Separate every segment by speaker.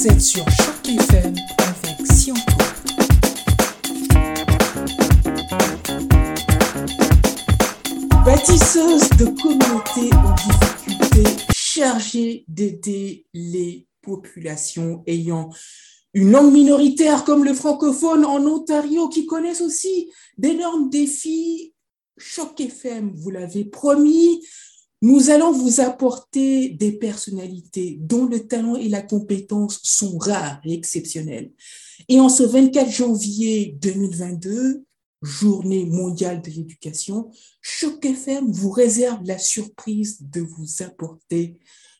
Speaker 1: Vous êtes sur Choc FM avec Sionco. Bâtisseuse de communautés en difficulté, chargée d'aider les populations ayant une langue minoritaire comme le francophone en Ontario qui connaissent aussi d'énormes défis. Choc FM, vous l'avez promis, nous allons vous apporter des personnalités dont le talent et la compétence sont rares et exceptionnels. Et en ce 24 janvier 2022, journée mondiale de l'éducation, Choc FM vous réserve la surprise de vous apporter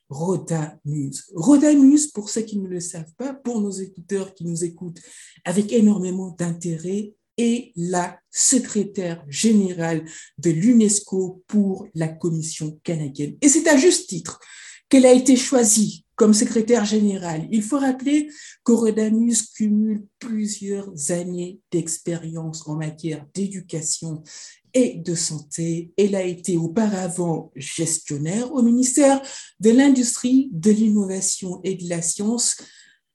Speaker 1: Rhoda Muse. Rhoda Muse, pour ceux qui ne le savent pas, pour nos écouteurs qui nous écoutent avec énormément d'intérêt, la secrétaire générale de l'UNESCO pour la Commission canadienne. Et c'est à juste titre qu'elle a été choisie comme secrétaire générale. Il faut rappeler que Rodamus cumule plusieurs années d'expérience en matière d'éducation et de santé. Elle a été auparavant gestionnaire au ministère de l'Industrie, de l'Innovation et de la Science,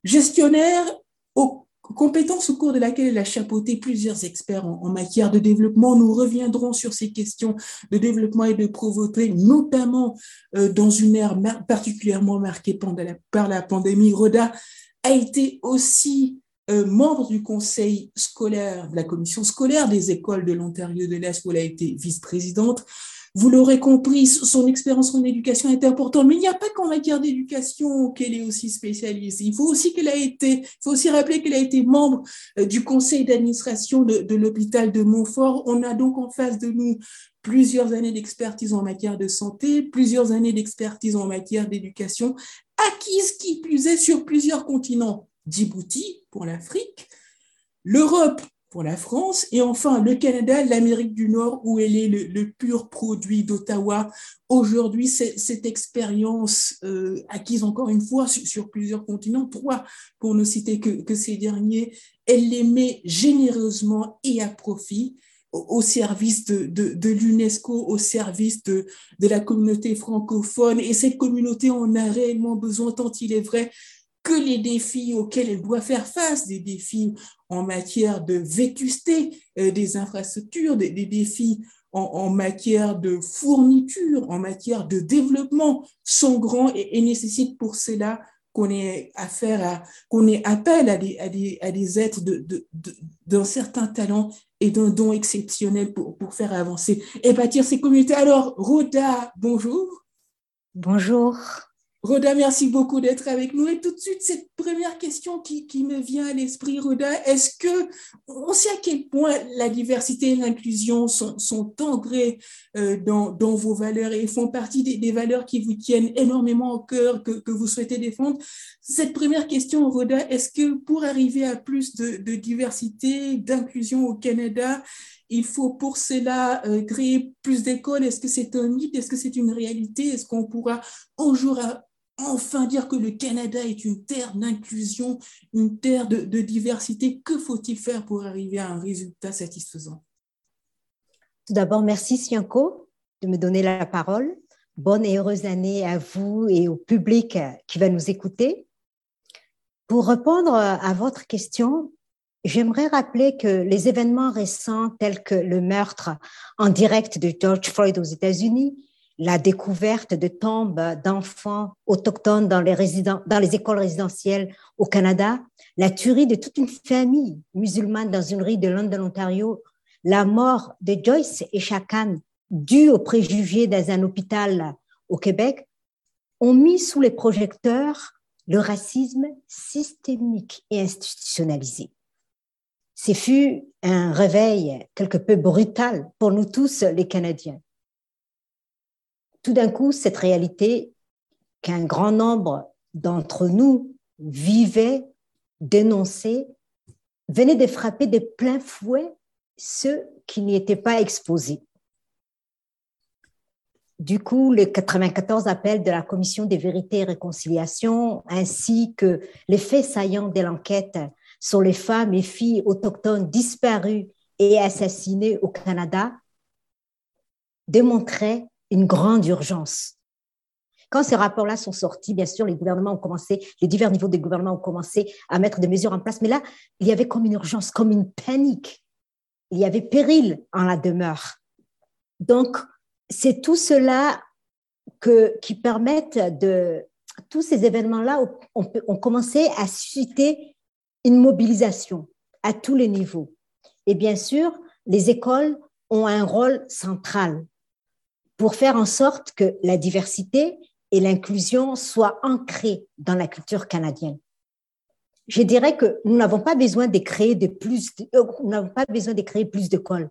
Speaker 1: gestionnaire au compétence au cours de laquelle elle a chapeauté plusieurs experts en, matière de développement. Nous reviendrons sur ces questions de développement et de pauvreté, notamment euh, dans une ère particulièrement marquée par la pandémie. Roda a été aussi euh, membre du conseil scolaire, de la commission scolaire des écoles de l'Ontario de l'Est, où elle a été vice-présidente. Vous l'aurez compris, son expérience en éducation est importante, mais il n'y a pas qu'en matière d'éducation qu'elle est aussi spécialisée. Il faut aussi qu'elle a été, il faut aussi rappeler qu'elle a été membre euh, du conseil d'administration de, de l'hôpital de Montfort. On a donc en face de nous plusieurs années d'expertise en matière de santé, plusieurs années d'expertise en matière d'éducation, acquises qui plus est sur plusieurs continents. Djibouti pour l'Afrique, l'Europe pour la France. Et enfin, le Canada, l'Amérique du Nord, où elle est le, pur produit d'Ottawa. Aujourd'hui, cette expérience euh, acquise encore une fois sur, plusieurs continents, trois pour ne citer que, ces derniers, elle les met généreusement et à profit au, service de, l'UNESCO, au service de la communauté francophone. Et cette communauté en a réellement besoin, tant il est vrai que les défis auxquels elle doit faire face, des défis en matière de vétusté euh, des infrastructures, des, défis en, matière de fourniture, en matière de développement sont grands et, nécessitent pour cela qu'on ait affaire à, qu'on ait appel à des, à des, à des êtres d'un de, de, certain talent et d'un don exceptionnel pour, pour faire avancer et bâtir ces communautés. Alors, Rhoda, bonjour.
Speaker 2: Bonjour.
Speaker 1: Roda, merci beaucoup d'être avec nous. Et tout de suite, cette première question qui, me vient à l'esprit, Roda, est-ce que on sait à quel point la diversité et l'inclusion sont, sont ancrées euh, dans, dans, vos valeurs et font partie des, valeurs qui vous tiennent énormément au cœur, que, que vous souhaitez défendre? Cette première question, Roda, est-ce que pour arriver à plus de, de diversité, d'inclusion au Canada, il faut pour cela euh, créer plus d'écoles? Est-ce que c'est un mythe? Est-ce que c'est une réalité? Est-ce qu'on pourra un jour enfin dire que le Canada est une terre d'inclusion, une terre de, diversité. Que faut-il faire pour arriver à un résultat satisfaisant?
Speaker 2: Tout d'abord, merci Sianco de me donner la parole. Bonne et heureuse année à vous et au public qui va nous écouter. Pour répondre à votre question, j'aimerais rappeler que les événements récents tels que le meurtre en direct de George Floyd aux États-Unis, la découverte de tombes d'enfants autochtones dans les, écoles résidentielles au Canada, la tuerie de toute une famille musulmane dans une rue de London, Ontario, la mort de Joyce et Chakan due aux préjugés dans un hôpital au Québec, ont mis sous les projecteurs le racisme systémique et institutionnalisé. Ce fut un réveil quelque peu brutal pour nous tous, les Canadiens tout d'un coup, cette réalité qu'un grand nombre d'entre nous vivaient, dénonçaient, venait de frapper de plein fouet ceux qui n'y étaient pas exposés. Du coup, le 94 appel de la Commission des vérités et réconciliation, ainsi que les faits saillants de l'enquête sur les femmes et filles autochtones disparues et assassinées au Canada, démontraient une grande urgence. Quand ces rapports-là sont sortis, bien sûr, les gouvernements ont commencé, les divers niveaux des gouvernements ont commencé à mettre des mesures en place. Mais là, il y avait comme une urgence, comme une panique. Il y avait péril en la demeure. Donc, c'est tout cela qui permettent de, tous ces événements-là ont, ont, commencé à susciter une mobilisation à tous les niveaux. Et bien sûr, les écoles ont un rôle central pour faire en sorte que la diversité et l'inclusion soient ancrées dans la culture canadienne. Je dirais que nous n'avons pas besoin de créer de plus, euh, nous n'avons pas besoin de créer plus d'écoles,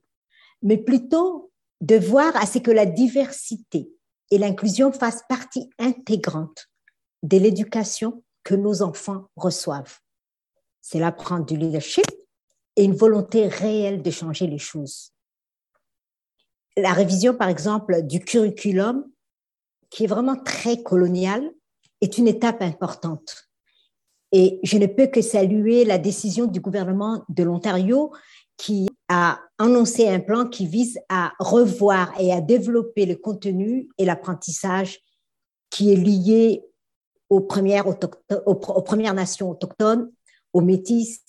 Speaker 2: mais plutôt de voir à ce que la diversité et l'inclusion fassent partie intégrante de l'éducation que nos enfants reçoivent. C'est là prendre du leadership et une volonté réelle de changer les choses. La révision, par exemple, du curriculum, qui est vraiment très colonial, est une étape importante. Et je ne peux que saluer la décision du gouvernement de l'Ontario qui a annoncé un plan qui vise à revoir et à développer le contenu et l'apprentissage qui est lié aux premières, nations autochtones, aux métis,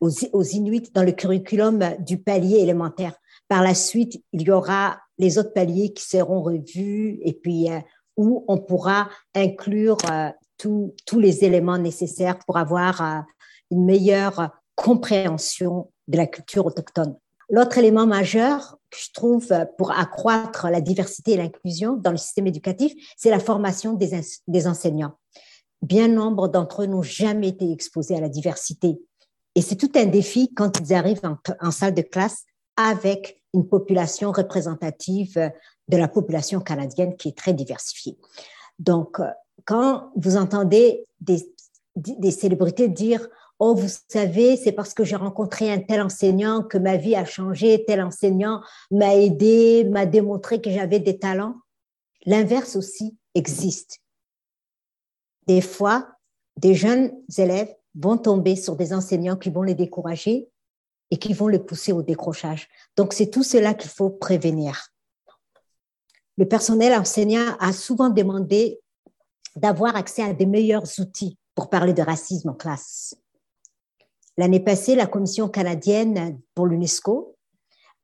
Speaker 2: aux, aux, Inuits dans le curriculum du palier élémentaire. Par la suite, il y aura les autres paliers qui seront revus et puis euh, où on pourra inclure euh, tous les éléments nécessaires pour avoir euh, une meilleure compréhension de la culture autochtone. L'autre élément majeur que je trouve pour accroître la diversité et l'inclusion dans le système éducatif, c'est la formation des, enseignants. Bien nombre d'entre eux n'ont jamais été exposés à la diversité. Et c'est tout un défi quand ils arrivent en, en salle de classe avec une population représentative de la population canadienne qui est très diversifiée. Donc, quand vous entendez des, des célébrités dire Oh, vous savez, c'est parce que j'ai rencontré un tel enseignant que ma vie a changé, tel enseignant m'a aidé, m'a démontré que j'avais des talents. L'inverse aussi existe. Des fois, des jeunes élèves vont tomber sur des enseignants qui vont les décourager et qui vont les pousser au décrochage. Donc, c'est tout cela qu'il faut prévenir. Le personnel enseignant a souvent demandé d'avoir accès à des meilleurs outils pour parler de racisme en classe. L'année passée, la Commission canadienne pour l'UNESCO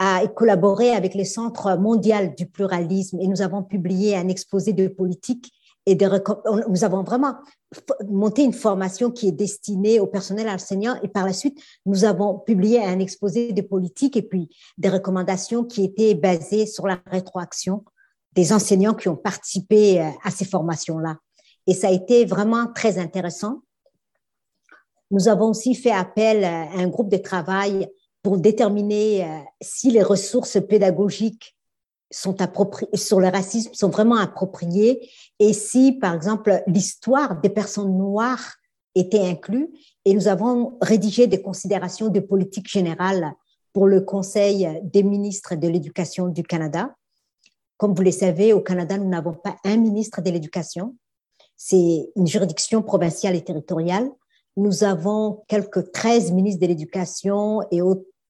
Speaker 2: a collaboré avec le Centre mondial du pluralisme et nous avons publié un exposé de politique et de, nous avons vraiment monté une formation qui est destinée au personnel enseignant et par la suite, nous avons publié un exposé de politique et puis des recommandations qui étaient basées sur la rétroaction des enseignants qui ont participé euh, à ces formations-là. Et ça a été vraiment très intéressant nous avons aussi fait appel à un groupe de travail pour déterminer euh, si les ressources pédagogiques sont sur le racisme sont vraiment appropriées et si, par exemple, l'histoire des personnes noires était inclue. Et nous avons rédigé des considérations de politique générale pour le Conseil des ministres de l'Éducation du Canada. Comme vous le savez, au Canada, nous n'avons pas un ministre de l'Éducation. C'est une juridiction provinciale et territoriale nous avons quelques 13 ministres de l'Éducation et,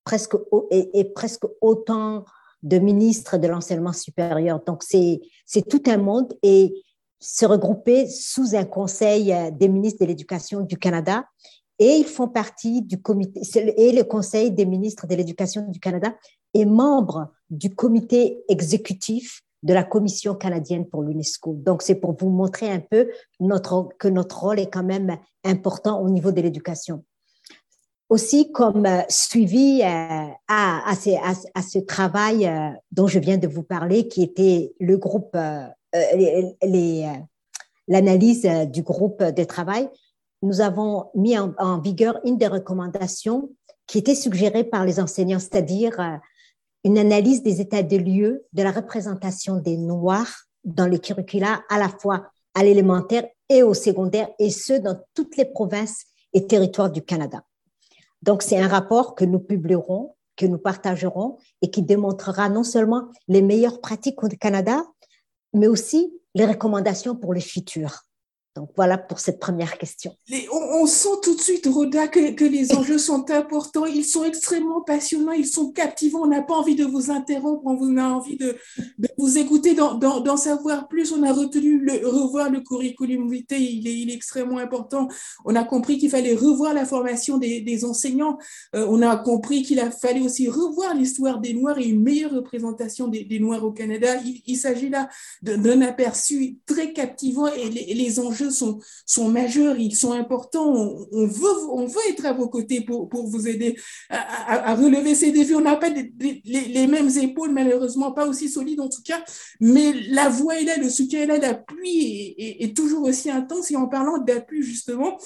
Speaker 2: presque, et, presque autant de ministres de l'enseignement supérieur. Donc, c'est tout un monde et se regrouper sous un conseil des ministres de l'Éducation du Canada et ils font partie du comité, et le conseil des ministres de l'Éducation du Canada est membre du comité exécutif de la Commission canadienne pour l'UNESCO. Donc, c'est pour vous montrer un peu notre, que notre rôle est quand même important au niveau de l'éducation. Aussi, comme euh, suivi euh, à, ce travail euh, dont je viens de vous parler, qui était le groupe, l'analyse du groupe de travail, nous avons mis en, en, vigueur une des recommandations qui était suggérée par les enseignants, c'est-à-dire une analyse des états de lieux de la représentation des Noirs dans les curricula à la fois à l'élémentaire et au secondaire, et ce, dans toutes les provinces et territoires du Canada. Donc, c'est un rapport que nous publierons, que nous partagerons et qui démontrera non seulement les meilleures pratiques au Canada, mais aussi les recommandations pour le futur. Donc voilà pour cette première question.
Speaker 1: on, sent tout de suite, Rhoda, que, les enjeux sont importants. Ils sont extrêmement passionnants, ils sont captivants. On n'a pas envie de vous interrompre, on a envie de, vous écouter, d'en savoir plus. On a retenu le, revoir le curriculum vitae, il est, il est extrêmement important. On a compris qu'il fallait revoir la formation des, enseignants. Euh, on a compris qu'il a fallu aussi revoir l'histoire des Noirs et une meilleure représentation des, Noirs au Canada. Il, s'agit là d'un aperçu très captivant et les enjeux sont, majeurs, ils sont importants. On, veut, être à vos côtés pour, pour vous aider à, relever ces défis. On n'a pas les, mêmes épaules, malheureusement, pas aussi solides en tout cas, mais la voix est là, le soutien est là, l'appui est, toujours aussi intense. Et en parlant d'appui, justement,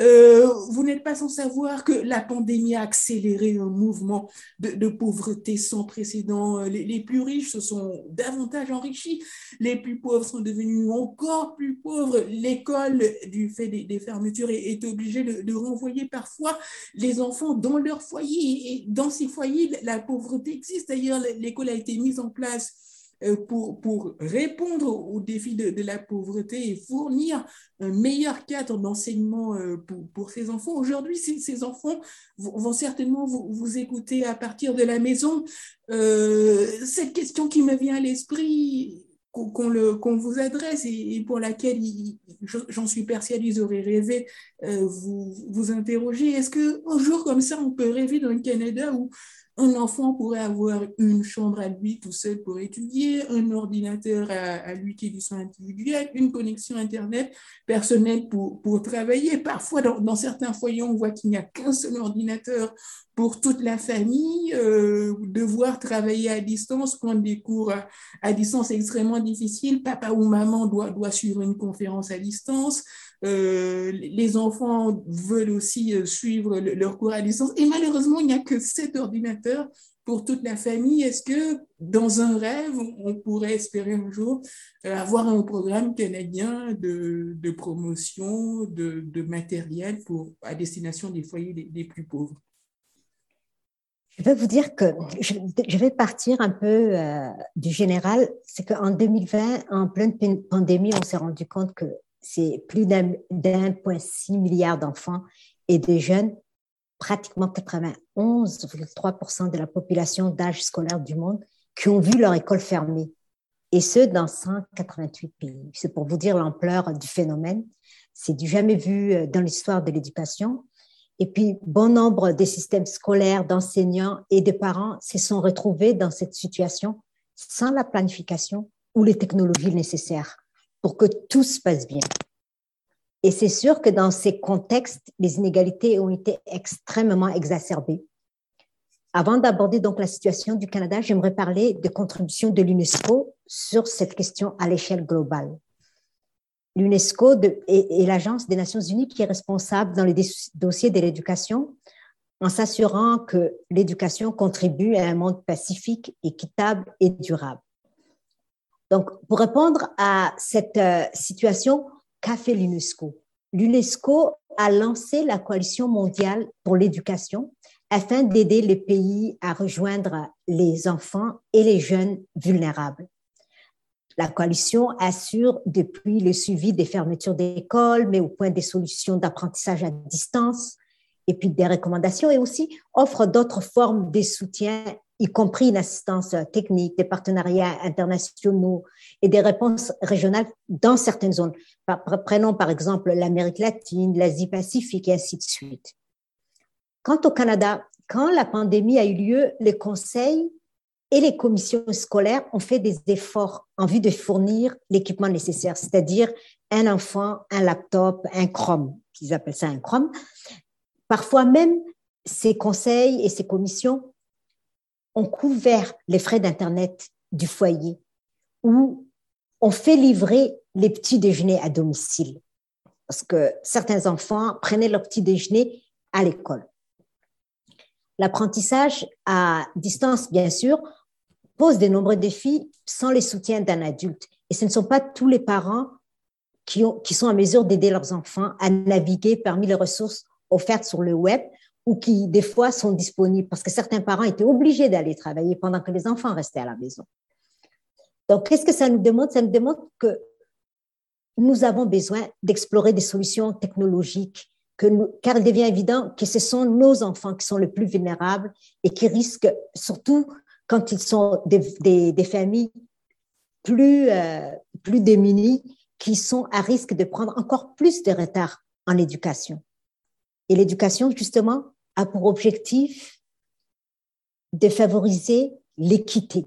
Speaker 1: euh, vous n'êtes pas sans savoir que la pandémie a accéléré un mouvement de, pauvreté sans précédent. Euh, les, plus riches se sont davantage enrichis, les plus pauvres sont devenus encore plus pauvres. L'école, du fait des, fermetures, est, obligée de, de, renvoyer parfois les enfants dans leur foyer. Et dans ces foyers, la pauvreté existe. D'ailleurs, l'école a été mise en place pour, pour répondre aux défis de, la pauvreté et fournir un meilleur cadre d'enseignement euh, pour, pour, ces enfants. Aujourd'hui, ces, ces, enfants vont, certainement vous, vous, écouter à partir de la maison. Euh, cette question qui me vient à l'esprit, qu'on vous adresse et, pour laquelle j'en suis persuadée, ils auraient rêvé vous, vous interroger. Est-ce qu'un jour comme ça, on peut rêver d'un Canada où un enfant pourrait avoir une chambre à lui tout seul pour étudier, un ordinateur à, lui qui est du soin individuel, une connexion Internet personnelle pour, pour travailler. Parfois, dans, certains foyers, on voit qu'il n'y a qu'un seul ordinateur pour toute la famille. Euh, devoir travailler à distance, prendre des cours à, distance est extrêmement difficile. Papa ou maman doit, doit suivre une conférence à distance. Euh, les enfants veulent aussi euh, suivre leur cours à distance. Et malheureusement, il n'y a que sept pour toute la famille. Est-ce que dans un rêve, on pourrait espérer un jour euh, avoir un programme canadien de, promotion de, matériel pour, à destination des foyers les, plus pauvres?
Speaker 2: Je vais vous dire que je, vais partir un peu du général. C'est qu'en 2020, en pleine pandémie, on s'est rendu compte que c'est plus d'un point six milliard d'enfants et de jeunes, pratiquement 91,3% de la population d'âge scolaire du monde qui ont vu leur école fermée, et ce, dans 188 pays. C'est pour vous dire l'ampleur du phénomène. C'est du jamais vu euh, dans l'histoire de l'éducation. Et puis, bon nombre des systèmes scolaires, d'enseignants et de parents se sont retrouvés dans cette situation sans la planification ou les technologies nécessaires pour que tout se passe bien. Et c'est sûr que dans ces contextes, les inégalités ont été extrêmement exacerbées. Avant d'aborder donc la situation du Canada, j'aimerais parler des contributions de l'UNESCO sur cette question à l'échelle globale. L'UNESCO est, l'agence des Nations Unies qui est responsable dans les dossiers de l'éducation en s'assurant que l'éducation contribue à un monde pacifique, équitable et durable. Donc, pour répondre à cette euh, situation, qu'a fait l'UNESCO L'UNESCO a lancé la coalition mondiale pour l'éducation afin d'aider les pays à rejoindre les enfants et les jeunes vulnérables. La coalition assure depuis le suivi des fermetures d'écoles, mais au point des solutions d'apprentissage à distance, et puis des recommandations, et aussi offre d'autres formes de soutien y compris une assistance technique, des partenariats internationaux et des réponses régionales dans certaines zones. Prenons par exemple l'Amérique latine, l'Asie-Pacifique et ainsi de suite. Quant au Canada, quand la pandémie a eu lieu, les conseils et les commissions scolaires ont fait des efforts en vue de fournir l'équipement nécessaire, c'est-à-dire un enfant, un laptop, un Chrome, qu'ils appellent ça un Chrome. Parfois même, ces conseils et ces commissions ont couvert les frais d'Internet du foyer ou on fait livrer les petits déjeuners à domicile parce que certains enfants prenaient leur petit déjeuner à l'école. L'apprentissage à distance, bien sûr, pose de nombreux défis sans les soutiens d'un adulte. Et ce ne sont pas tous les parents qui, qui sont en mesure d'aider leurs enfants à naviguer parmi les ressources offertes sur le web ou qui, des fois, sont disponibles parce que certains parents étaient obligés d'aller travailler pendant que les enfants restaient à la maison. Donc, qu'est-ce que ça nous demande? Ça nous demande que nous avons besoin d'explorer des solutions technologiques car il devient évident que ce sont nos enfants qui sont les plus vulnérables et qui risquent, surtout quand ils sont des, familles plus, euh, plus démunies, qui sont à risque de prendre encore plus de retard en éducation. Et l'éducation, justement, a pour objectif de favoriser l'équité.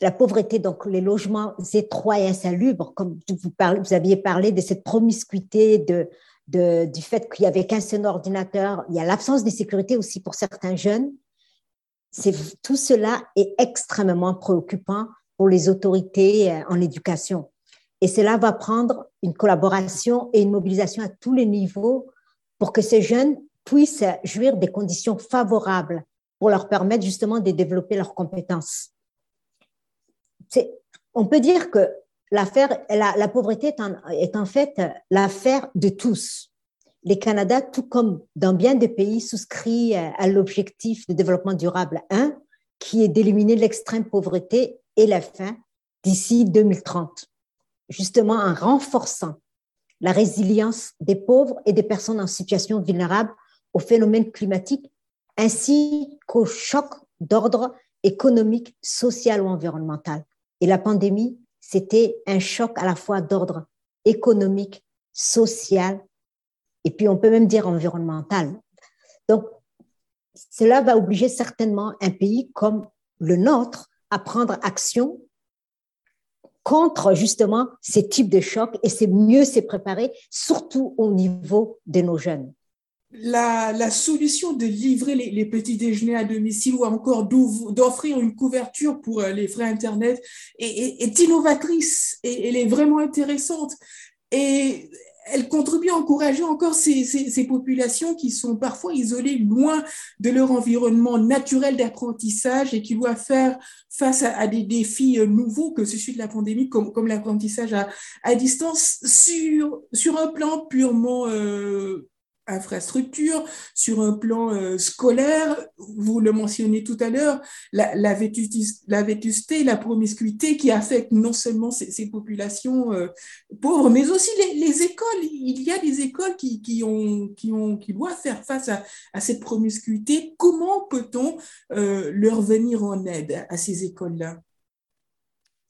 Speaker 2: La pauvreté, donc les logements étroits et insalubres, comme vous, aviez parlé de cette promiscuité, de, de du fait qu'il n'y avait qu'un seul ordinateur, il y a l'absence de sécurité aussi pour certains jeunes. Tout cela est extrêmement préoccupant pour les autorités euh, en éducation. Et cela va prendre une collaboration et une mobilisation à tous les niveaux pour que ces jeunes puissent jouir des conditions favorables pour leur permettre justement de développer leurs compétences. On peut dire que l'affaire, la, pauvreté est en, est en fait l'affaire de tous. Les Canada, tout comme dans bien des pays, souscrit à l'objectif de développement durable 1, qui est d'éliminer l'extrême pauvreté et la faim d'ici 2030, justement en renforçant la résilience des pauvres et des personnes en situation vulnérable aux phénomènes climatiques ainsi qu'aux chocs d'ordre économique, social ou environnemental. Et la pandémie, c'était un choc à la fois d'ordre économique, social, et puis on peut même dire environnemental. Donc, cela va obliger certainement un pays comme le nôtre à prendre action contre justement ces types de chocs et c'est mieux se préparer, surtout au niveau de nos jeunes.
Speaker 1: La, solution de livrer les, petits déjeuners à domicile ou encore d'offrir une couverture pour euh, les frais Internet est, est innovatrice et elle est vraiment intéressante. Et elle contribue à encourager encore ces, ces, populations qui sont parfois isolées loin de leur environnement naturel d'apprentissage et qui doivent faire face à, des défis euh, nouveaux que celui de la pandémie, comme, comme l'apprentissage à, à, distance, sur, sur un plan purement euh, infrastructure, sur un plan euh, scolaire, vous le mentionnez tout à l'heure, la, vétusté, la promiscuité qui affecte non seulement ces, populations euh, pauvres, mais aussi les, écoles. Il y a des écoles qui, ont, qui, ont, qui doivent faire face à, à cette promiscuité. Comment peut-on euh, leur venir en aide à ces écoles-là?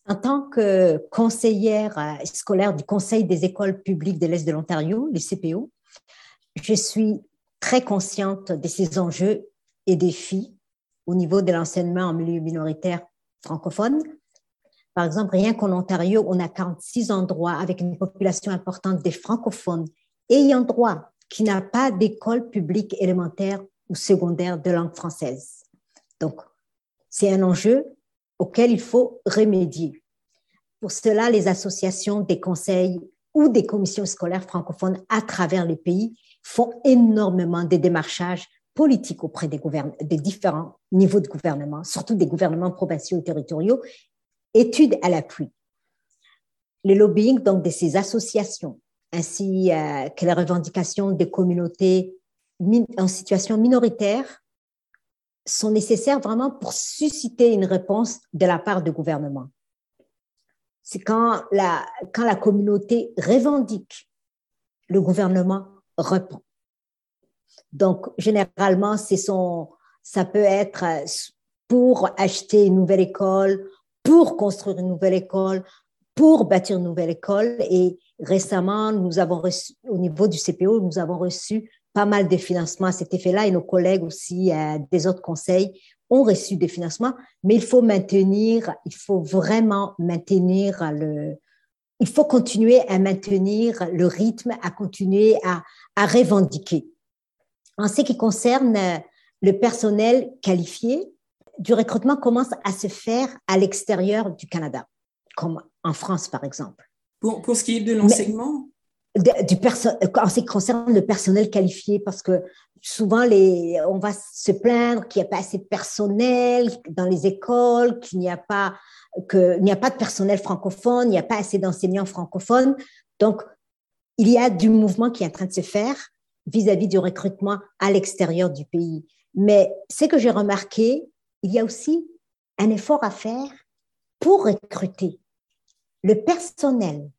Speaker 2: En tant que conseillère scolaire du Conseil des écoles publiques de l'Est de l'Ontario, les CPO, je suis très consciente de ces enjeux et défis au niveau de l'enseignement en milieu minoritaire francophone. Par exemple, rien qu'en Ontario, on a 46 endroits avec une population importante des francophones ayant droit qui n'a pas d'école publique élémentaire ou secondaire de langue française. Donc, c'est un enjeu auquel il faut remédier. Pour cela, les associations des conseils ou des commissions scolaires francophones à travers les pays font énormément de démarchages politiques auprès des, des différents niveaux de gouvernement, surtout des gouvernements provinciaux et territoriaux, études à l'appui. Le lobbying donc de ces associations, ainsi euh, que les revendications des communautés en situation minoritaire, sont nécessaires vraiment pour susciter une réponse de la part du gouvernement. C'est quand la, quand la communauté revendique, le gouvernement répond. Donc, généralement, son, ça peut être pour acheter une nouvelle école, pour construire une nouvelle école, pour bâtir une nouvelle école. Et récemment, nous avons reçu, au niveau du CPO, nous avons reçu pas mal de financements à cet effet-là et nos collègues aussi euh, des autres conseils ont reçu des financements, mais il faut maintenir, il faut vraiment maintenir le, il faut continuer à maintenir le rythme, à continuer à, à revendiquer. En ce qui concerne le personnel qualifié, du recrutement commence à se faire à l'extérieur du Canada, comme en France par exemple.
Speaker 1: Pour, pour ce qui est de l'enseignement?
Speaker 2: Du en ce qui concerne le personnel qualifié, parce que souvent les, on va se plaindre qu'il n'y a pas assez de personnel dans les écoles, qu'il n'y a pas qu'il n'y a pas de personnel francophone, il n'y a pas assez d'enseignants francophones. Donc, il y a du mouvement qui est en train de se faire vis-à-vis du recrutement à l'extérieur du pays. Mais ce que j'ai remarqué, il y a aussi un effort à faire pour recruter le personnel,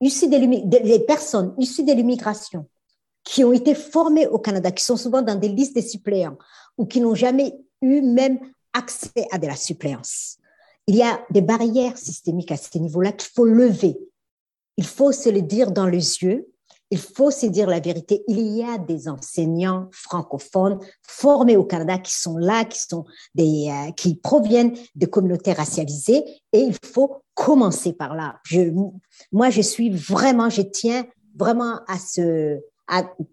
Speaker 2: issu les personnes issues de l'immigration qui ont été formées au Canada, qui sont souvent dans des listes de suppléants ou qui n'ont jamais eu même accès à de la suppléance. Il y a des barrières systémiques à ce niveau-là qu'il faut lever. Il faut se le dire dans les yeux. Il faut se dire la vérité. Il y a des enseignants francophones formés au Canada qui sont là, qui sont des, euh, qui proviennent de communautés racialisées, et il faut commencer par là. Je, moi, je suis vraiment, je tiens vraiment à ce,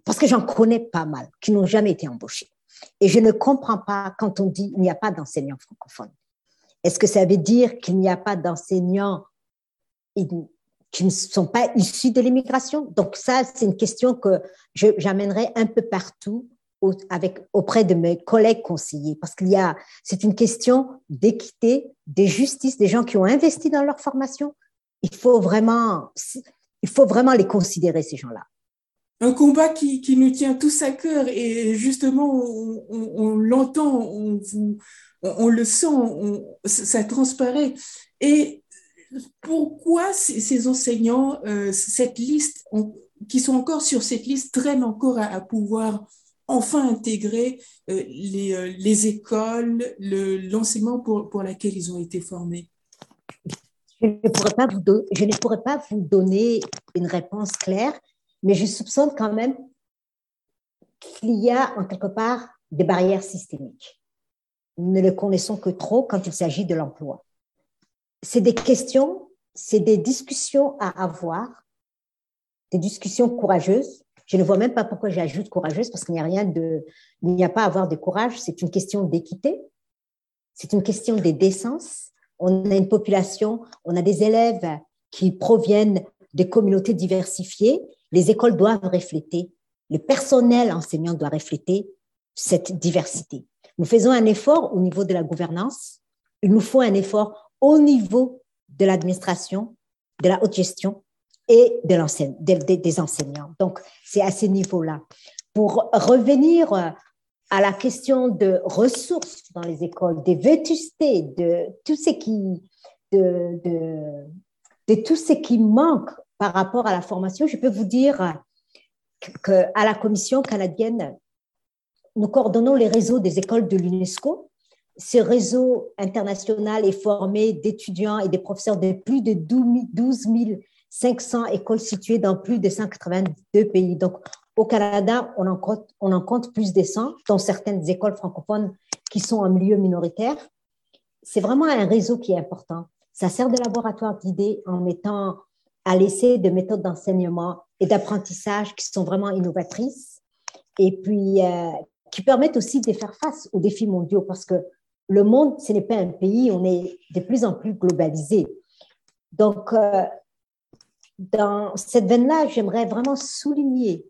Speaker 2: parce que j'en connais pas mal qui n'ont jamais été embauchés. Et je ne comprends pas quand on dit il n'y a pas d'enseignants francophones. Est-ce que ça veut dire qu'il n'y a pas d'enseignants qui ne sont pas issus de l'immigration? Donc ça, c'est une question que j'amènerai un peu partout auprès de mes collègues conseillers, parce qu'il y a, c'est une question d'équité, de justice, des gens qui ont investi dans leur formation. Il faut vraiment, il faut vraiment les considérer, ces gens-là
Speaker 1: un combat qui, nous tient tous à cœur et justement on, on, l'entend, on, le sent, ça transparaît. Et pourquoi ces, enseignants, euh, cette liste, qui sont encore sur cette liste, traînent encore à, pouvoir enfin intégrer euh, les, euh, les, écoles, l'enseignement pour, pour laquelle ils ont été formés?
Speaker 2: Je ne pourrais pas vous donner une réponse claire, mais je soupçonne quand même qu'il y a en quelque part des barrières systémiques. Nous ne le connaissons que trop quand il s'agit de l'emploi. C'est des questions, c'est des discussions à avoir, des discussions courageuses. Je ne vois même pas pourquoi j'ajoute courageuse parce qu'il n'y a rien de, il n'y a pas à avoir de courage. C'est une question d'équité. C'est une question de décence. On a une population, on a des élèves qui proviennent des communautés diversifiées les écoles doivent refléter, le personnel enseignant doit refléter cette diversité. Nous faisons un effort au niveau de la gouvernance, il nous faut un effort au niveau de l'administration, de la haute gestion et de des enseignants. Donc, c'est à ce niveau-là. Pour revenir à la question de ressources dans les écoles, des vétustés, de tout ce qui, de, de tout ce qui manque par rapport à la formation, je peux vous dire qu'à la Commission canadienne, nous coordonnons les réseaux des écoles de l'UNESCO. Ce réseau international est formé d'étudiants et de professeurs de plus de 12 500 écoles situées dans plus de 182 pays. Donc, au Canada, on en compte, on en compte plus de 100, dont certaines écoles francophones qui sont en milieu minoritaire. C'est vraiment un réseau qui est important. Ça sert de laboratoire d'idées en mettant à l'essai de méthodes d'enseignement et d'apprentissage qui sont vraiment innovatrices et puis euh, qui permettent aussi de faire face aux défis mondiaux parce que le monde, ce n'est pas un pays, on est de plus en plus globalisé. Donc, euh, dans cette veine-là, j'aimerais vraiment souligner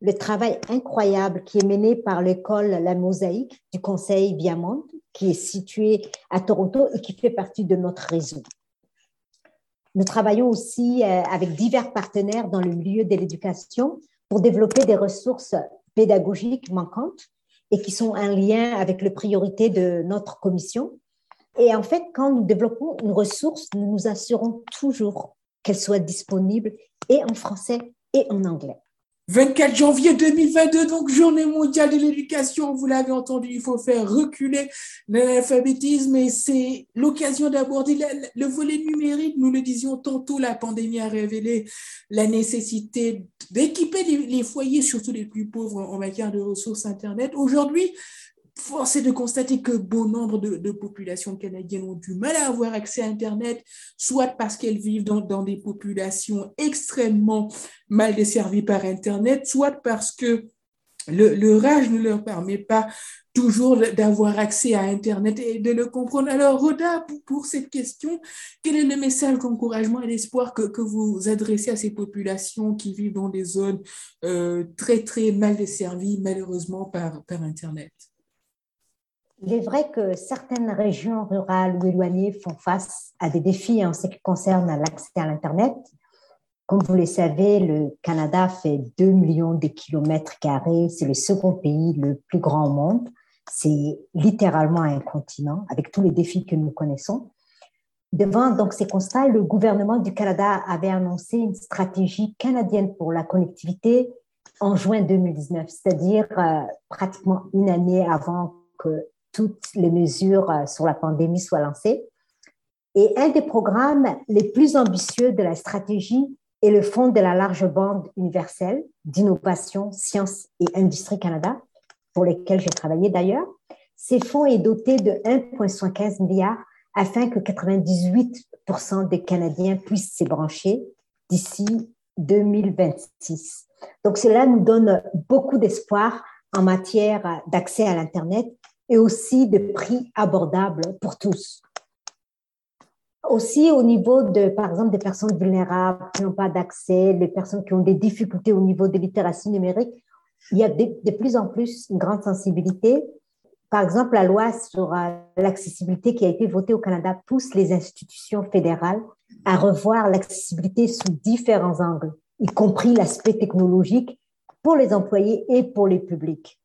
Speaker 2: le travail incroyable qui est mené par l'école La Mosaïque du Conseil Viamonde, qui est située à Toronto et qui fait partie de notre réseau. Nous travaillons aussi euh, avec divers partenaires dans le milieu de l'éducation pour développer des ressources pédagogiques manquantes et qui sont en lien avec les priorités de notre commission. Et en fait, quand nous développons une ressource, nous nous assurons toujours qu'elle soit disponible et en français et en anglais.
Speaker 1: 24 janvier 2022, donc journée mondiale de l'éducation, vous l'avez entendu, il faut faire reculer l'analphabétisme et c'est l'occasion d'aborder le volet numérique. Nous le disions tantôt, la pandémie a révélé la nécessité d'équiper les, foyers, surtout les plus pauvres en matière de ressources Internet. Aujourd'hui, force est de constater que bon nombre de, populations canadiennes ont du mal à avoir accès à Internet, soit parce qu'elles vivent dans, des populations extrêmement mal desservies par Internet, soit parce que le, rage ne leur permet pas toujours d'avoir accès à Internet et de le comprendre. Alors, Roda, pour, cette question, quel est le message d'encouragement et d'espoir que, vous adressez à ces populations qui vivent dans des zones euh, très, très mal desservies, malheureusement, par, par Internet?
Speaker 2: Il est vrai que certaines régions rurales ou éloignées font face à des défis en ce qui concerne l'accès à l'Internet. Comme vous le savez, le Canada fait 2 millions de kilomètres carrés. C'est le second pays le plus grand au monde. C'est littéralement un continent avec tous les défis que nous connaissons. Devant donc ces constats, le gouvernement du Canada avait annoncé une stratégie canadienne pour la connectivité en juin 2019, c'est-à-dire euh, pratiquement une année avant que toutes les mesures euh, sur la pandémie soient lancées. Et un des programmes les plus ambitieux de la stratégie est le Fonds de la large bande universelle d'innovation, sciences et industrie Canada, pour lesquels j'ai travaillé d'ailleurs. Ces fonds est doté de 1,75 milliard afin que 98 des Canadiens puissent s'y brancher d'ici 2026. Donc cela nous donne beaucoup d'espoir en matière d'accès à l'Internet et aussi de prix abordables pour tous. Aussi au niveau de, par exemple, des personnes vulnérables qui n'ont pas d'accès, les personnes qui ont des difficultés au niveau de littératie numérique, il y a de, plus en plus une grande sensibilité. Par exemple, la loi sur euh, l'accessibilité qui a été votée au Canada pousse les institutions fédérales à revoir l'accessibilité sous différents angles, y compris l'aspect technologique pour les employés et pour les publics.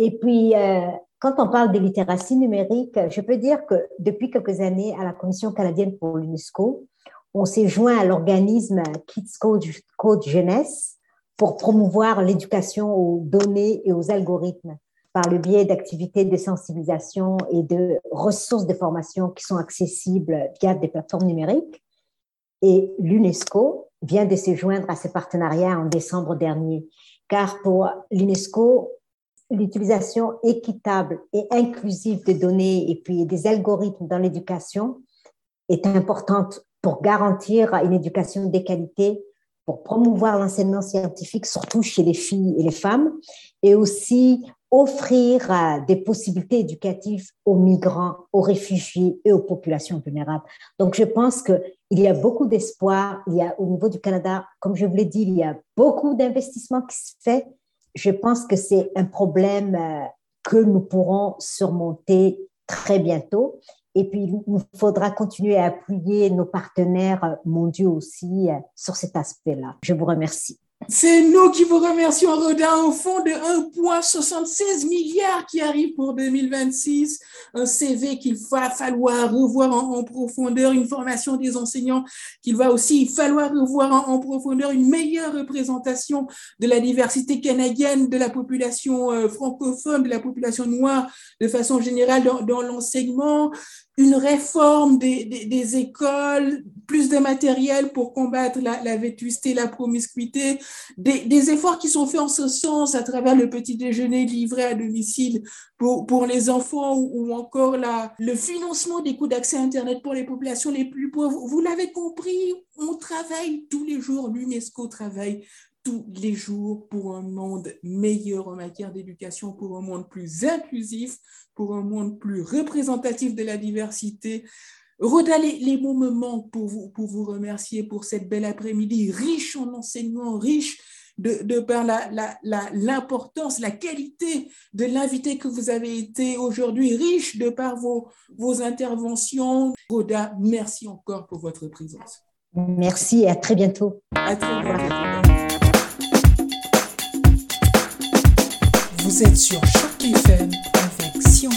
Speaker 2: Et puis, euh, quand on parle de littératie numérique, je peux dire que depuis quelques années, à la Commission canadienne pour l'UNESCO, on s'est joint à l'organisme Kids Code, Code Jeunesse pour promouvoir l'éducation aux données et aux algorithmes par le biais d'activités de sensibilisation et de ressources de formation qui sont accessibles via des plateformes numériques. Et l'UNESCO vient de se joindre à ces partenariats en décembre dernier, car pour l'UNESCO, l'utilisation équitable et inclusive des données et puis des algorithmes dans l'éducation est importante pour garantir une éducation de qualité, pour promouvoir l'enseignement scientifique, surtout chez les filles et les femmes, et aussi offrir euh, des possibilités éducatives aux migrants, aux réfugiés et aux populations vulnérables. Donc, je pense qu'il y a beaucoup d'espoir. Il y a au niveau du Canada, comme je vous l'ai dit, il y a beaucoup d'investissements qui se fait je pense que c'est un problème euh, que nous pourrons surmonter très bientôt. Et puis, il faudra continuer à appuyer nos partenaires mondiaux aussi euh, sur cet aspect-là. Je vous remercie.
Speaker 1: C'est nous qui vous remercions, Rodin, au fond de 1,76 milliards qui arrive pour 2026, un CV qu'il va falloir revoir en, profondeur, une formation des enseignants qu'il va aussi falloir revoir en, profondeur, une meilleure représentation de la diversité canadienne, de la population euh, francophone, de la population noire de façon générale dans l'enseignement, une réforme des, des, écoles, plus de matériel pour combattre la, la vétusté, la promiscuité, des, des, efforts qui sont faits en ce sens à travers le petit déjeuner livré à domicile pour, pour les enfants ou, encore la, le financement des coûts d'accès à Internet pour les populations les plus pauvres. Vous l'avez compris, on travaille tous les jours, l'UNESCO travaille tous les jours pour un monde meilleur en matière d'éducation, pour un monde plus inclusif, pour un monde plus représentatif de la diversité. Roda, les, mots me manquent pour vous, pour vous remercier pour cette belle après-midi, riche en enseignements, riche de, de par l'importance, la, la, la qualité de l'invité que vous avez été aujourd'hui, riche de par vos, vos interventions. Roda, merci encore pour votre présence.
Speaker 2: Merci et à très bientôt.
Speaker 1: À très bientôt. Vous êtes sur Choc FM avec Sion.